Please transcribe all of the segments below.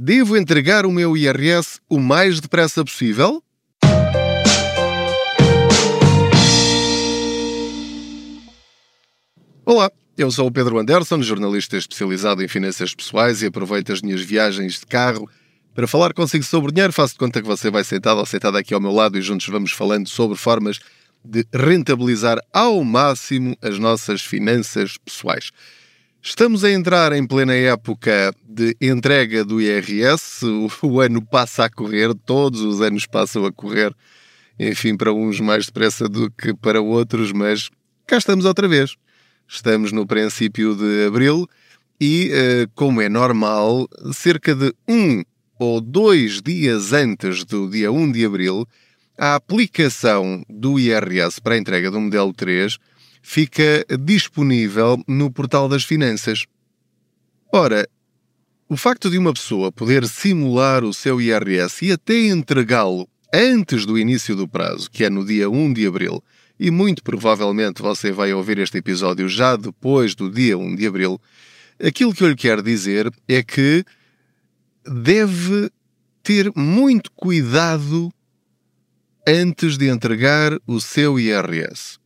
Devo entregar o meu IRS o mais depressa possível? Olá, eu sou o Pedro Anderson, jornalista especializado em finanças pessoais e aproveito as minhas viagens de carro para falar consigo sobre dinheiro. Faço de conta que você vai sentado ou sentada aqui ao meu lado e juntos vamos falando sobre formas de rentabilizar ao máximo as nossas finanças pessoais. Estamos a entrar em plena época de entrega do IRS. O, ano passa a correr, todos os anos passam a correr, enfim, para uns mais depressa do que para outros, mas cá estamos outra vez. Estamos no princípio de abril e, eh, como é normal, cerca de um ou dois dias antes do dia 1 de abril, a aplicação do IRS para a entrega do modelo 3 fica disponível no portal das finanças. Ora, o facto de uma pessoa poder simular o seu IRS e até entregá-lo antes do início do prazo, que é no dia 1 de abril, e muito provavelmente você vai ouvir este episódio já depois do dia 1 de abril, aquilo que eu lhe quero dizer é que deve ter muito cuidado antes de entregar o seu IRS.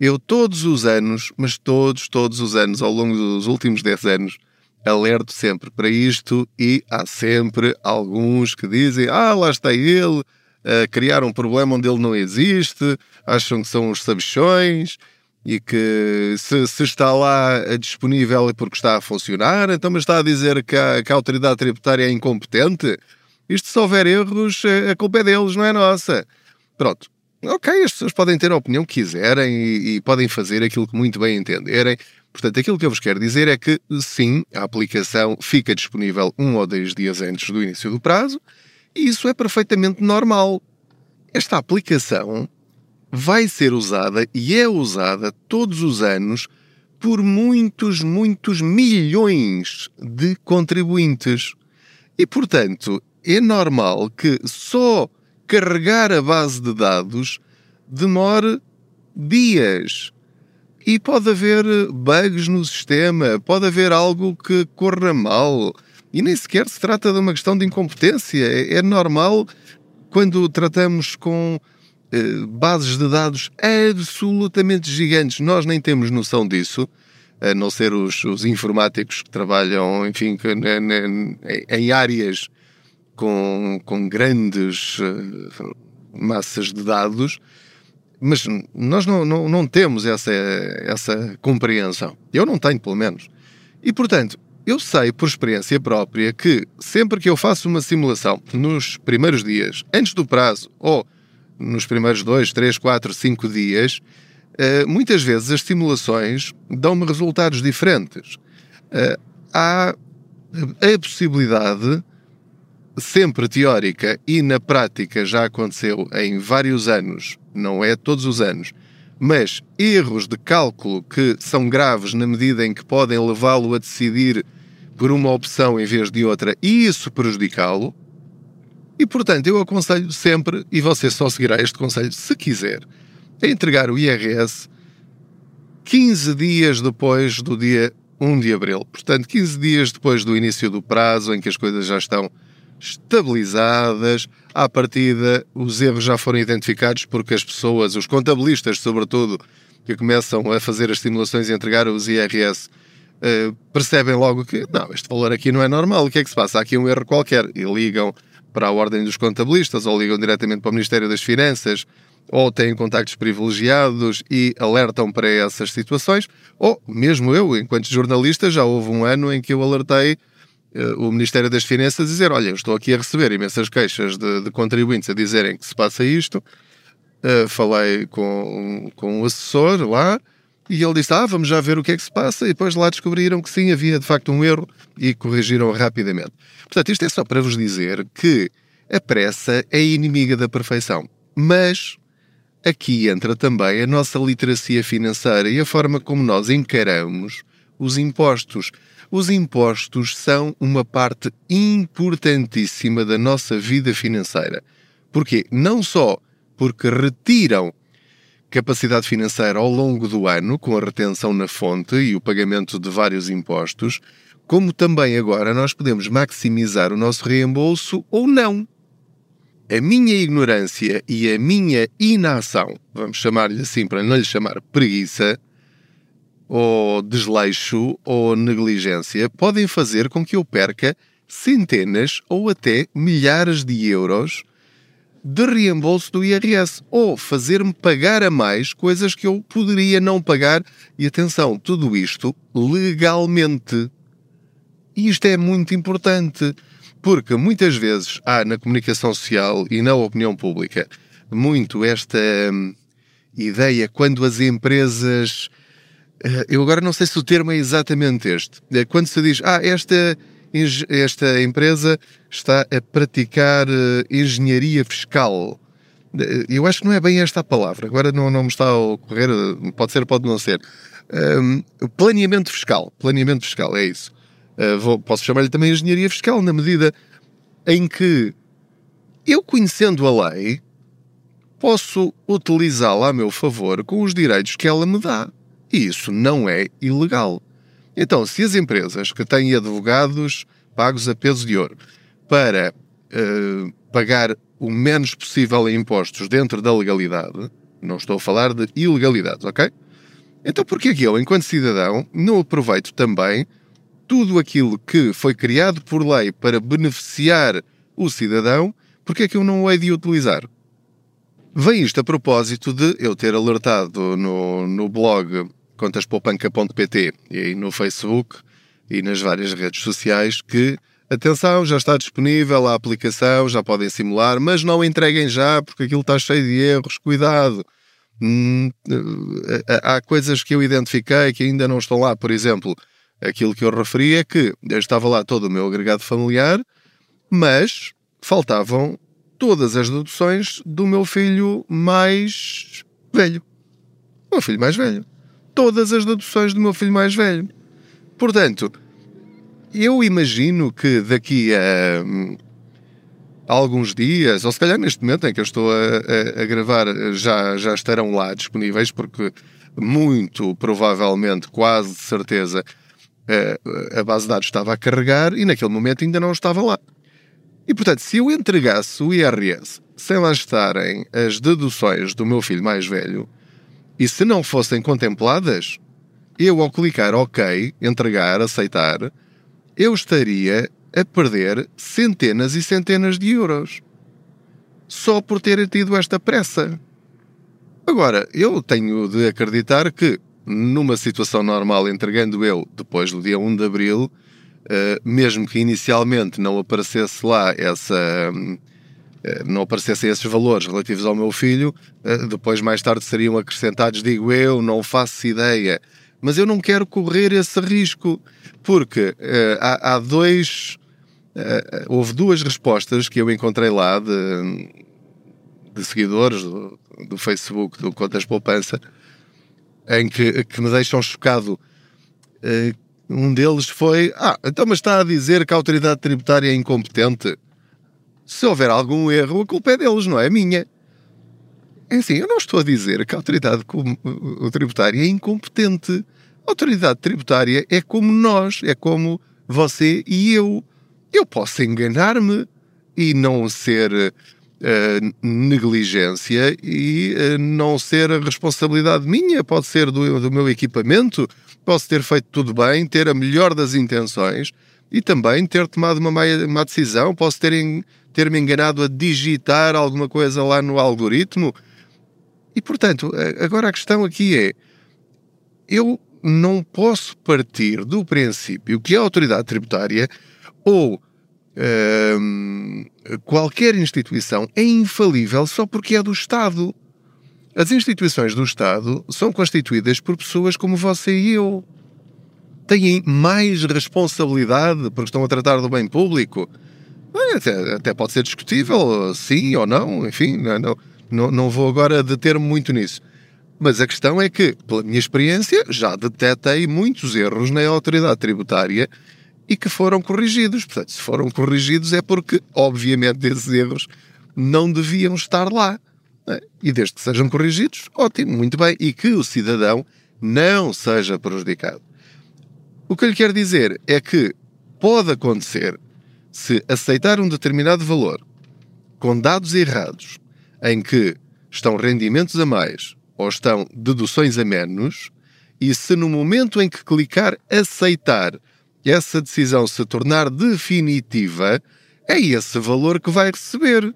Eu todos os anos, mas todos, todos os anos, ao longo dos últimos 10 anos, alerto sempre para isto e há sempre alguns que dizem: Ah, lá está ele, a criar um problema onde ele não existe, acham que são os sabichões e que se, se, está lá disponível é porque está a funcionar, então mas está a dizer que a, que a autoridade tributária é incompetente. Isto se houver erros, a culpa é deles, não é nossa. Pronto, ok, as pessoas podem ter a opinião que quiserem e, e, podem fazer aquilo que muito bem entenderem. Portanto, aquilo que eu vos quero dizer é que, sim, a aplicação fica disponível um ou dois dias antes do início do prazo e isso é perfeitamente normal. Esta aplicação vai ser usada e é usada todos os anos por muitos, muitos milhões de contribuintes. E, portanto, é normal que só carregar a base de dados demore dias. E pode haver bugs no sistema, pode haver algo que corra mal. E nem sequer se trata de uma questão de incompetência. É, é normal quando tratamos com eh, bases de dados absolutamente gigantes. Nós nem temos noção disso, a não ser os, os informáticos que trabalham, enfim, que, em áreas com, com grandes uh, massas de dados, mas nós não, não, não temos essa, essa compreensão. Eu não tenho, pelo menos. E, portanto, eu sei por experiência própria que sempre que eu faço uma simulação nos primeiros dias, antes do prazo, ou nos primeiros dois, três, quatro, cinco dias, uh, muitas vezes as simulações dão-me resultados diferentes. Uh, há a possibilidade sempre teórica e na prática já aconteceu em vários anos, não é todos os anos, mas erros de cálculo que são graves na medida em que podem levá-lo a decidir por uma opção em vez de outra e isso prejudicá-lo. E portanto, eu aconselho sempre, e você só seguirá este conselho se quiser, a entregar o IRS 15 dias depois do dia 1 de abril. Portanto, 15 dias depois do início do prazo em que as coisas já estão estabilizadas. À partida, os erros já foram identificados porque as pessoas, os contabilistas, sobretudo, que começam a fazer as simulações e entregar os IRS, uh, percebem logo que não, este valor aqui não é normal, o que é que se passa? Há aqui um erro qualquer. E ligam para a ordem dos contabilistas ou ligam diretamente para o Ministério das Finanças ou têm contactos privilegiados e alertam para essas situações, ou mesmo eu, enquanto jornalista, já houve um ano em que eu alertei eh, o Ministério das Finanças dizer: Olha, eu estou aqui a receber imensas queixas de, de contribuintes a dizerem que se passa isto. Uh, falei com, com o assessor lá e ele disse: Ah, vamos já ver o que é que se passa. E depois lá descobriram que sim, havia de facto um erro e corrigiram rapidamente. Portanto, isto é só para vos dizer que a pressa é inimiga da perfeição. Mas aqui entra também a nossa literacia financeira e a forma como nós encaramos os impostos. Os impostos são uma parte importantíssima da nossa vida financeira. Porquê? Não só porque retiram capacidade financeira ao longo do ano, com a retenção na fonte e o pagamento de vários impostos, como também agora nós podemos maximizar o nosso reembolso ou não. A minha ignorância e a minha inação, vamos chamar-lhe assim para não lhe chamar preguiça, ou desleixo ou negligência, podem fazer com que eu perca centenas ou até milhares de euros de reembolso do IRS ou fazer-me pagar a mais coisas que eu poderia não pagar. E atenção, tudo isto legalmente. E isto é muito importante, porque muitas vezes há na comunicação social e na opinião pública muito esta hum, ideia quando as empresas. Eh, eu agora não sei se o termo é exatamente este. É quando se diz, ah, esta esta empresa está a praticar eh, engenharia fiscal. Eh, eu acho que não é bem esta a palavra, agora não, não me está a ocorrer, eh, pode ser, pode não ser. Um, planeamento fiscal. Planeamento fiscal, é isso. Uh, vou, posso chamar-lhe também engenharia fiscal, na medida em que eu, conhecendo a lei, posso utilizá-la a meu favor com os direitos que ela me dá. E isso não é ilegal. Então, se as empresas que têm advogados pagos a peso de ouro para uh, pagar o menos possível em impostos dentro da legalidade, não estou a falar de ilegalidades, ok? Então, por que eu, enquanto cidadão, não aproveito também tudo aquilo que foi criado por lei para beneficiar o cidadão, porque é que eu não o hei de utilizar? Vem isto a propósito de eu ter alertado no, no blog contaspoupanca.pt e aí no Facebook e nas várias redes sociais que atenção, já está disponível a aplicação, já podem simular, mas não entreguem já porque aquilo está cheio de erros, cuidado. Hum, eh, há coisas que eu identifiquei que ainda não estão lá, por exemplo, aquilo que eu referi é que estava lá todo o meu agregado familiar, mas faltavam todas as deduções do meu filho mais velho. O meu filho mais velho todas as deduções do meu filho mais velho. Portanto, eu imagino que daqui a, a alguns dias, ou se calhar neste momento em que eu estou a, a, a gravar, já, já estarão lá disponíveis, porque muito provavelmente, quase de certeza, a base de dados estava a carregar e naquele momento ainda não estava lá. E portanto, se eu entregasse o IRS sem lá estarem as deduções do meu filho mais velho, e se não fossem contempladas, eu ao clicar OK, entregar, aceitar, eu estaria a perder centenas e centenas de euros. Só por ter tido esta pressa. Agora, eu tenho de acreditar que, numa situação normal, entregando eu depois do dia 1 de abril, eh, mesmo que inicialmente não aparecesse lá essa eh, não aparecessem esses valores relativos ao meu filho, eh, depois mais tarde seriam acrescentados, digo eu, não faço ideia. Mas eu não quero correr esse risco, porque uh, há, há, dois. Houve duas respostas que eu encontrei lá de, de seguidores do, do, Facebook, do Contas Poupança, em que, que me deixam chocado. Um deles foi: Ah, então, mas está a dizer que a autoridade tributária é incompetente? Se houver algum erro, a culpa é deles, não é minha. É assim, eu não estou a dizer que a autoridade tributária é incompetente. A autoridade tributária é como nós, é como você e eu. Eu posso enganar-me e não ser uh, negligência e uh, não ser a responsabilidade minha, pode ser do, do meu equipamento, posso ter feito tudo bem, ter a melhor das intenções e também ter tomado uma má, decisão, posso ter ter-me enganado a digitar alguma coisa lá no algoritmo. E, portanto, agora a questão aqui é: eu não posso partir do princípio que a autoridade tributária ou hum, qualquer instituição é infalível só porque é do Estado. As instituições do Estado são constituídas por pessoas como você e eu. Têm mais responsabilidade porque estão a tratar do bem público até, até pode ser discutível, sim ou não, enfim, não, não, não vou agora deter-me muito nisso. Mas a questão é que, pela minha experiência, já detetei muitos erros na autoridade tributária e que foram corrigidos. Portanto, se foram corrigidos é porque, obviamente, esses erros não deviam estar lá. É? E desde que sejam corrigidos, ótimo, muito bem. E que o cidadão não seja prejudicado. O que eu lhe quero dizer é que pode acontecer se aceitar um determinado valor com dados errados, em que estão rendimentos a mais ou estão deduções a menos, e se no momento em que clicar aceitar essa decisão se tornar definitiva, é esse valor que vai receber.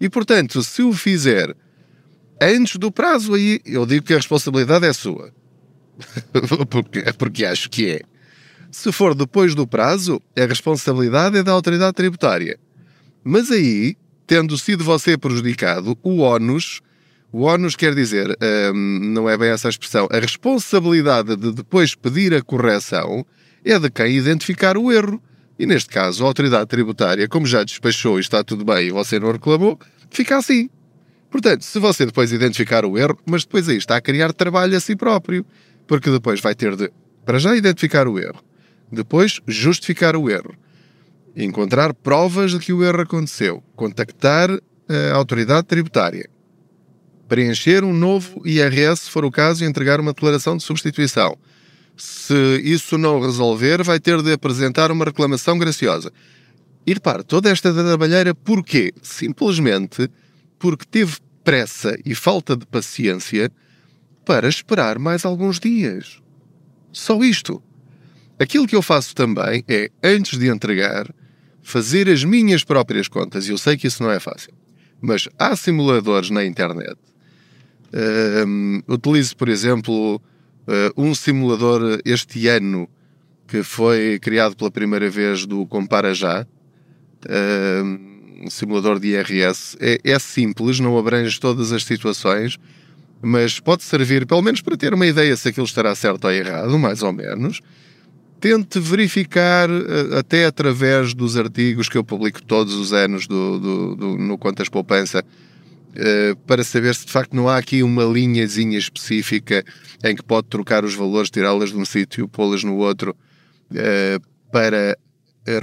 E portanto, se o fizer antes do prazo, aí eu digo que a responsabilidade é sua. porque, porque acho que é. Se for depois do prazo, a responsabilidade é da autoridade tributária. Mas aí, tendo sido você prejudicado, o ónus, o ónus quer dizer, hum, não é bem essa a expressão, a responsabilidade de depois pedir a correção é de quem identificar o erro. E neste caso, a autoridade tributária, como já despachou e está tudo bem e você não reclamou, fica assim. Portanto, se você depois identificar o erro, mas depois aí está a criar trabalho a si próprio, porque depois vai ter de, para já, identificar o erro, depois justificar o erro, encontrar provas de que o erro aconteceu, contactar a autoridade tributária, preencher um novo IRS, se for o caso, e entregar uma declaração de substituição se isso não resolver, vai ter de apresentar uma reclamação graciosa. E repare, toda esta trabalheira, porquê? Simplesmente porque teve pressa e falta de paciência para esperar mais alguns dias. Só isto. Aquilo que eu faço também é, antes de entregar, fazer as minhas próprias contas. E eu sei que isso não é fácil. Mas há simuladores na internet. Um, utilizo, por exemplo, uh, um simulador este ano que foi criado pela primeira vez do Compara Já, um simulador de IRS. É, é simples, não abrange todas as situações, mas pode servir pelo menos para ter uma ideia se aquilo estará certo ou errado, mais ou menos. Tente verificar, uh, até através dos artigos que eu publico todos os anos do, do, do no Contas Poupança, eh, para saber se de facto não há aqui uma linhazinha específica em que pode trocar os valores, tirá-las de um sítio, pô-las no outro, uh, para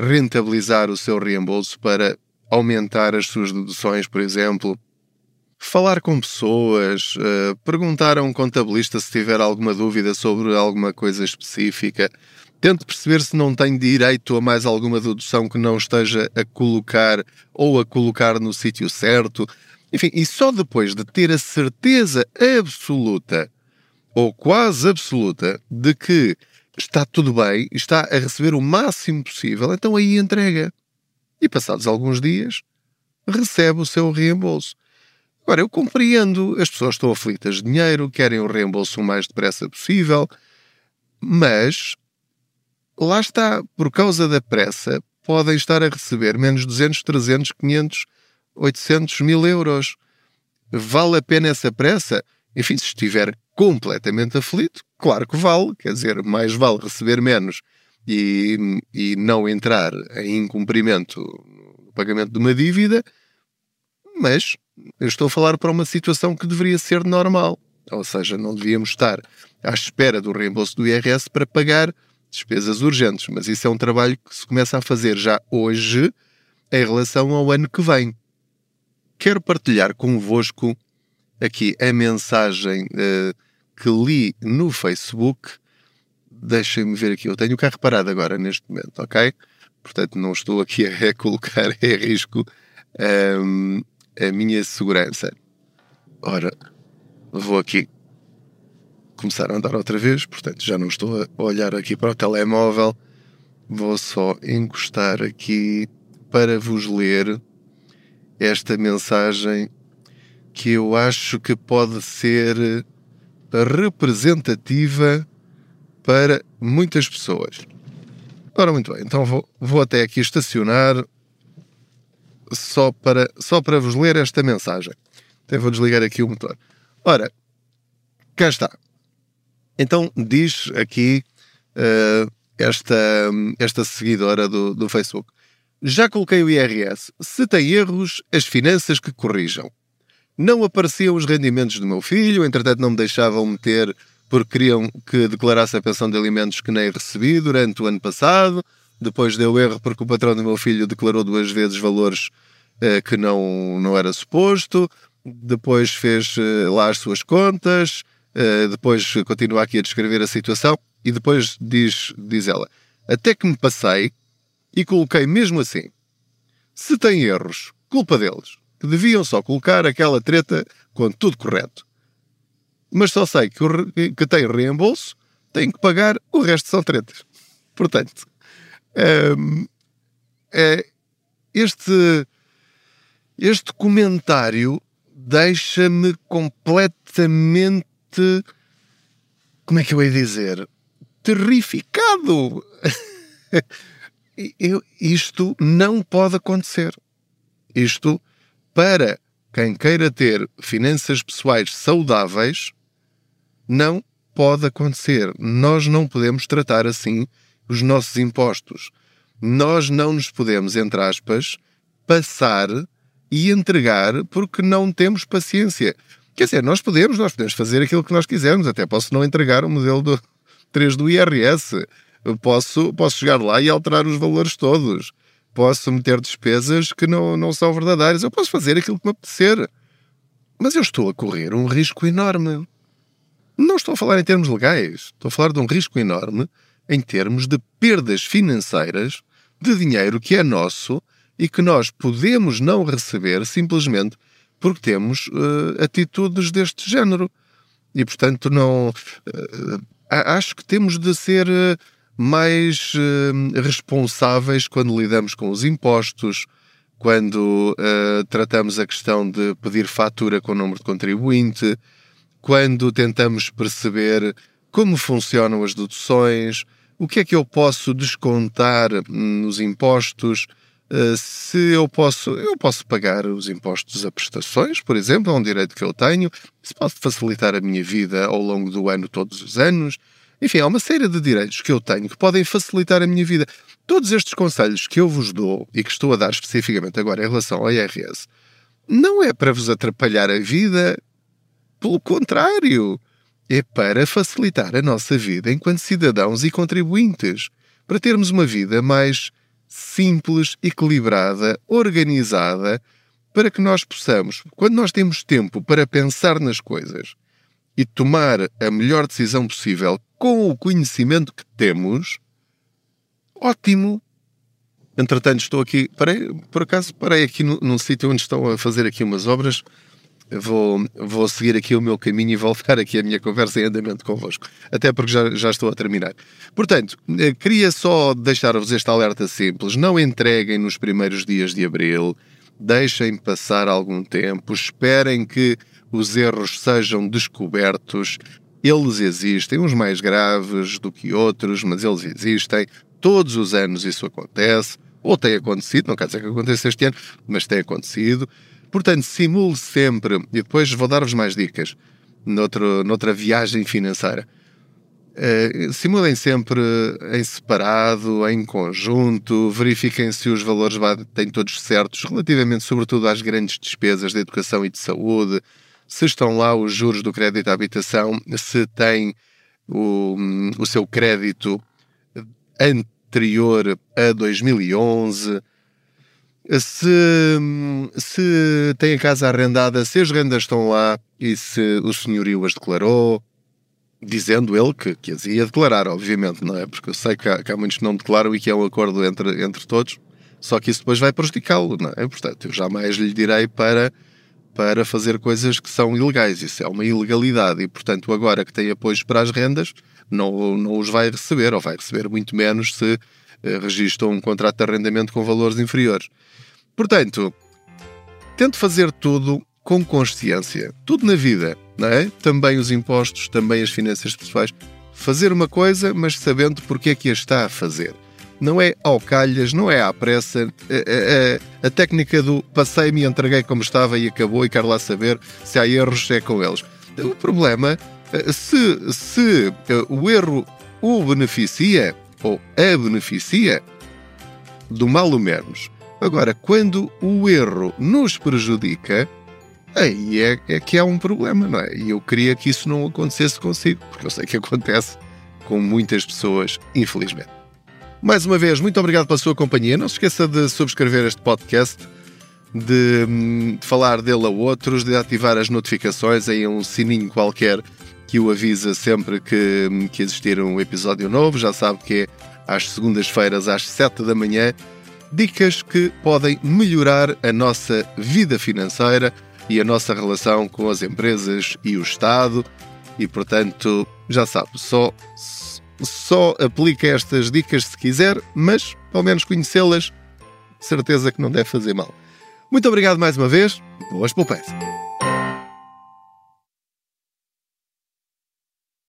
rentabilizar o seu reembolso, para aumentar as suas deduções, por exemplo. Falar com pessoas, uh, perguntar a um contabilista se tiver alguma dúvida sobre alguma coisa específica. Tente perceber se não tem direito a mais alguma dedução que não esteja a colocar ou a colocar no sítio certo. Enfim, e só depois de ter a certeza absoluta, ou quase absoluta, de que está tudo bem, está a receber o máximo possível, então aí entrega. E passados alguns dias, recebe o seu reembolso. Agora, eu compreendo, as pessoas estão aflitas de dinheiro, querem o reembolso o mais depressa possível, mas lá está, por causa da pressa, podem estar a receber menos 200, 300, 500 800 mil euros. Vale a pena essa pressa? Enfim, se estiver completamente aflito, claro que vale. Quer dizer, mais vale receber menos e, e não entrar em incumprimento no pagamento de uma dívida, mas eu estou a falar para uma situação que deveria ser normal. Ou seja, não devíamos estar à espera do reembolso do IRS para pagar despesas urgentes. Mas isso é um trabalho que se começa a fazer já hoje em relação ao ano que vem quero partilhar convosco aqui a mensagem uh, que li no Facebook. Deixem-me ver aqui. Eu tenho o carro parado agora neste momento, ok? Portanto, não estou aqui a colocar em risco um, ehm, a minha segurança. Ora, vou aqui começar a andar outra vez, portanto, já não estou a olhar aqui para o telemóvel. Vou só encostar aqui para vos ler esta mensagem que eu acho que pode ser representativa para muitas pessoas. Ora, muito bem, então vou, vou até aqui estacionar só para, só para vos ler esta mensagem. Até vou desligar aqui o motor. Ora, cá está. Então diz aqui uh, esta, esta seguidora do, do Facebook. Já coloquei o IRS. Se tem erros, as finanças que corrijam. Não apareciam os rendimentos do meu filho, entretanto não me deixavam meter porque queriam que declarasse a pensão de alimentos que nem recebi durante o ano passado. Depois deu erro porque o patrão do meu filho declarou duas vezes valores eh, que não, não era suposto. Depois fez eh, lá as suas contas. Eh, depois continua aqui a descrever a situação. E depois diz, diz ela: Até que me passei e coloquei mesmo assim. Se tem erros, culpa deles, que deviam só colocar aquela treta com tudo correto. Mas só sei que, o, que tem reembolso, tenho que pagar, o resto são tretas. Portanto, é, este, este comentário deixa-me completamente. Como é que eu ia dizer? Terrificado! eu, isto não pode acontecer. Isto, para quem queira ter finanças pessoais saudáveis, não pode acontecer. Nós não podemos tratar assim os nossos impostos. Nós não nos podemos, entre aspas, passar e entregar porque não temos paciência. Quer dizer, nós podemos, nós podemos fazer aquilo que nós quisermos. Até posso não entregar o modelo do 3 do IRS posso, posso chegar lá e alterar os valores todos. Posso meter despesas que não, não são verdadeiras. Eu posso fazer aquilo que me apetecer. Mas eu estou a correr um risco enorme. Não estou a falar em termos legais. Estou a falar de um risco enorme em termos de perdas financeiras de dinheiro que é nosso e que nós podemos não receber simplesmente porque temos uh, atitudes deste género. E, portanto, não. Uh, acho que temos de ser. Uh, mais uh, responsáveis quando lidamos com os impostos, quando tratamos a questão de pedir fatura com o número de contribuinte, quando tentamos perceber como funcionam as deduções, o que é que eu posso descontar hum, nos impostos, uh, se eu posso, eu posso pagar os impostos a prestações, por exemplo, é um direito que eu tenho, se pode facilitar a minha vida ao longo do ano, todos os anos, enfim, há uma série de direitos que eu tenho que podem facilitar a minha vida. Todos estes conselhos que eu vos dou e que estou a dar especificamente agora em relação ao IRS não é para vos atrapalhar a vida, pelo contrário, é para facilitar a nossa vida enquanto cidadãos e contribuintes, para termos uma vida mais simples, equilibrada, organizada, para que nós possamos, quando nós temos tempo para pensar nas coisas e tomar a melhor decisão possível com o conhecimento que temos, ótimo. Entretanto, estou aqui, parei, por acaso parei aqui no, num sítio onde estão a fazer aqui umas obras. Vou, vou seguir aqui o meu caminho e voltar aqui a minha conversa em andamento convosco. Até porque já, já estou a terminar. Portanto, eh, queria só deixar-vos este alerta simples. Não entreguem nos primeiros dias de abril. Deixem passar algum tempo. Esperem que os erros sejam descobertos. Eles existem, uns mais graves do que outros, mas eles existem. Todos os anos isso acontece, ou tem acontecido, não quer dizer que aconteça este ano, mas tem acontecido. Portanto, simule sempre, e depois vou dar-vos mais dicas noutro, noutra viagem financeira. Uh, simulem sempre em separado, em conjunto, verifiquem se os valores têm todos certos, relativamente sobretudo às grandes despesas de educação e de saúde, se estão lá os juros do crédito à habitação, se tem o, o seu crédito anterior a 2011, se, se tem a casa arrendada, se as rendas estão lá e se o senhorio as declarou, dizendo ele que, que as ia declarar, obviamente, não é? Porque eu sei que há, que há muitos que não declaram e que é um acordo entre, entre todos, só que isso depois vai prejudicá-lo, não é? Portanto, eu jamais lhe direi para para fazer coisas que são ilegais. Isso é uma ilegalidade e, portanto, agora que tem apoios para as rendas, não, não os vai receber, ou vai receber muito menos se registram um contrato de arrendamento com valores inferiores. Portanto, tente fazer tudo com consciência. Tudo na vida, não é? Também os impostos, também as finanças pessoais. Fazer uma coisa, mas sabendo porque é que a está a fazer não é ao calhas, não é à pressa. A, a, a técnica do passei-me, entreguei como estava e acabou e quero lá saber se há erros, é com eles. O problema, eh, se, se eh, o erro o beneficia ou a beneficia, do mal o menos. Agora, quando o erro nos prejudica, aí é, é que há um problema, não é? E eu queria que isso não acontecesse consigo, porque eu sei que acontece com muitas pessoas, infelizmente. Mais uma vez, muito obrigado pela sua companhia. Não se esqueça de subscrever este podcast, de, de falar dele a outros, de ativar as notificações em um sininho qualquer que o avisa sempre que, que existir um episódio novo. Já sabe que é às segundas-feiras, às 7 da manhã. Dicas que podem melhorar a nossa vida financeira e a nossa relação com as empresas e o Estado. E, portanto, já sabe, só, só aplica estas dicas se quiser, mas, ao menos conhecê-las, certeza que não deve fazer mal. Muito obrigado mais uma vez. Boas poupanças.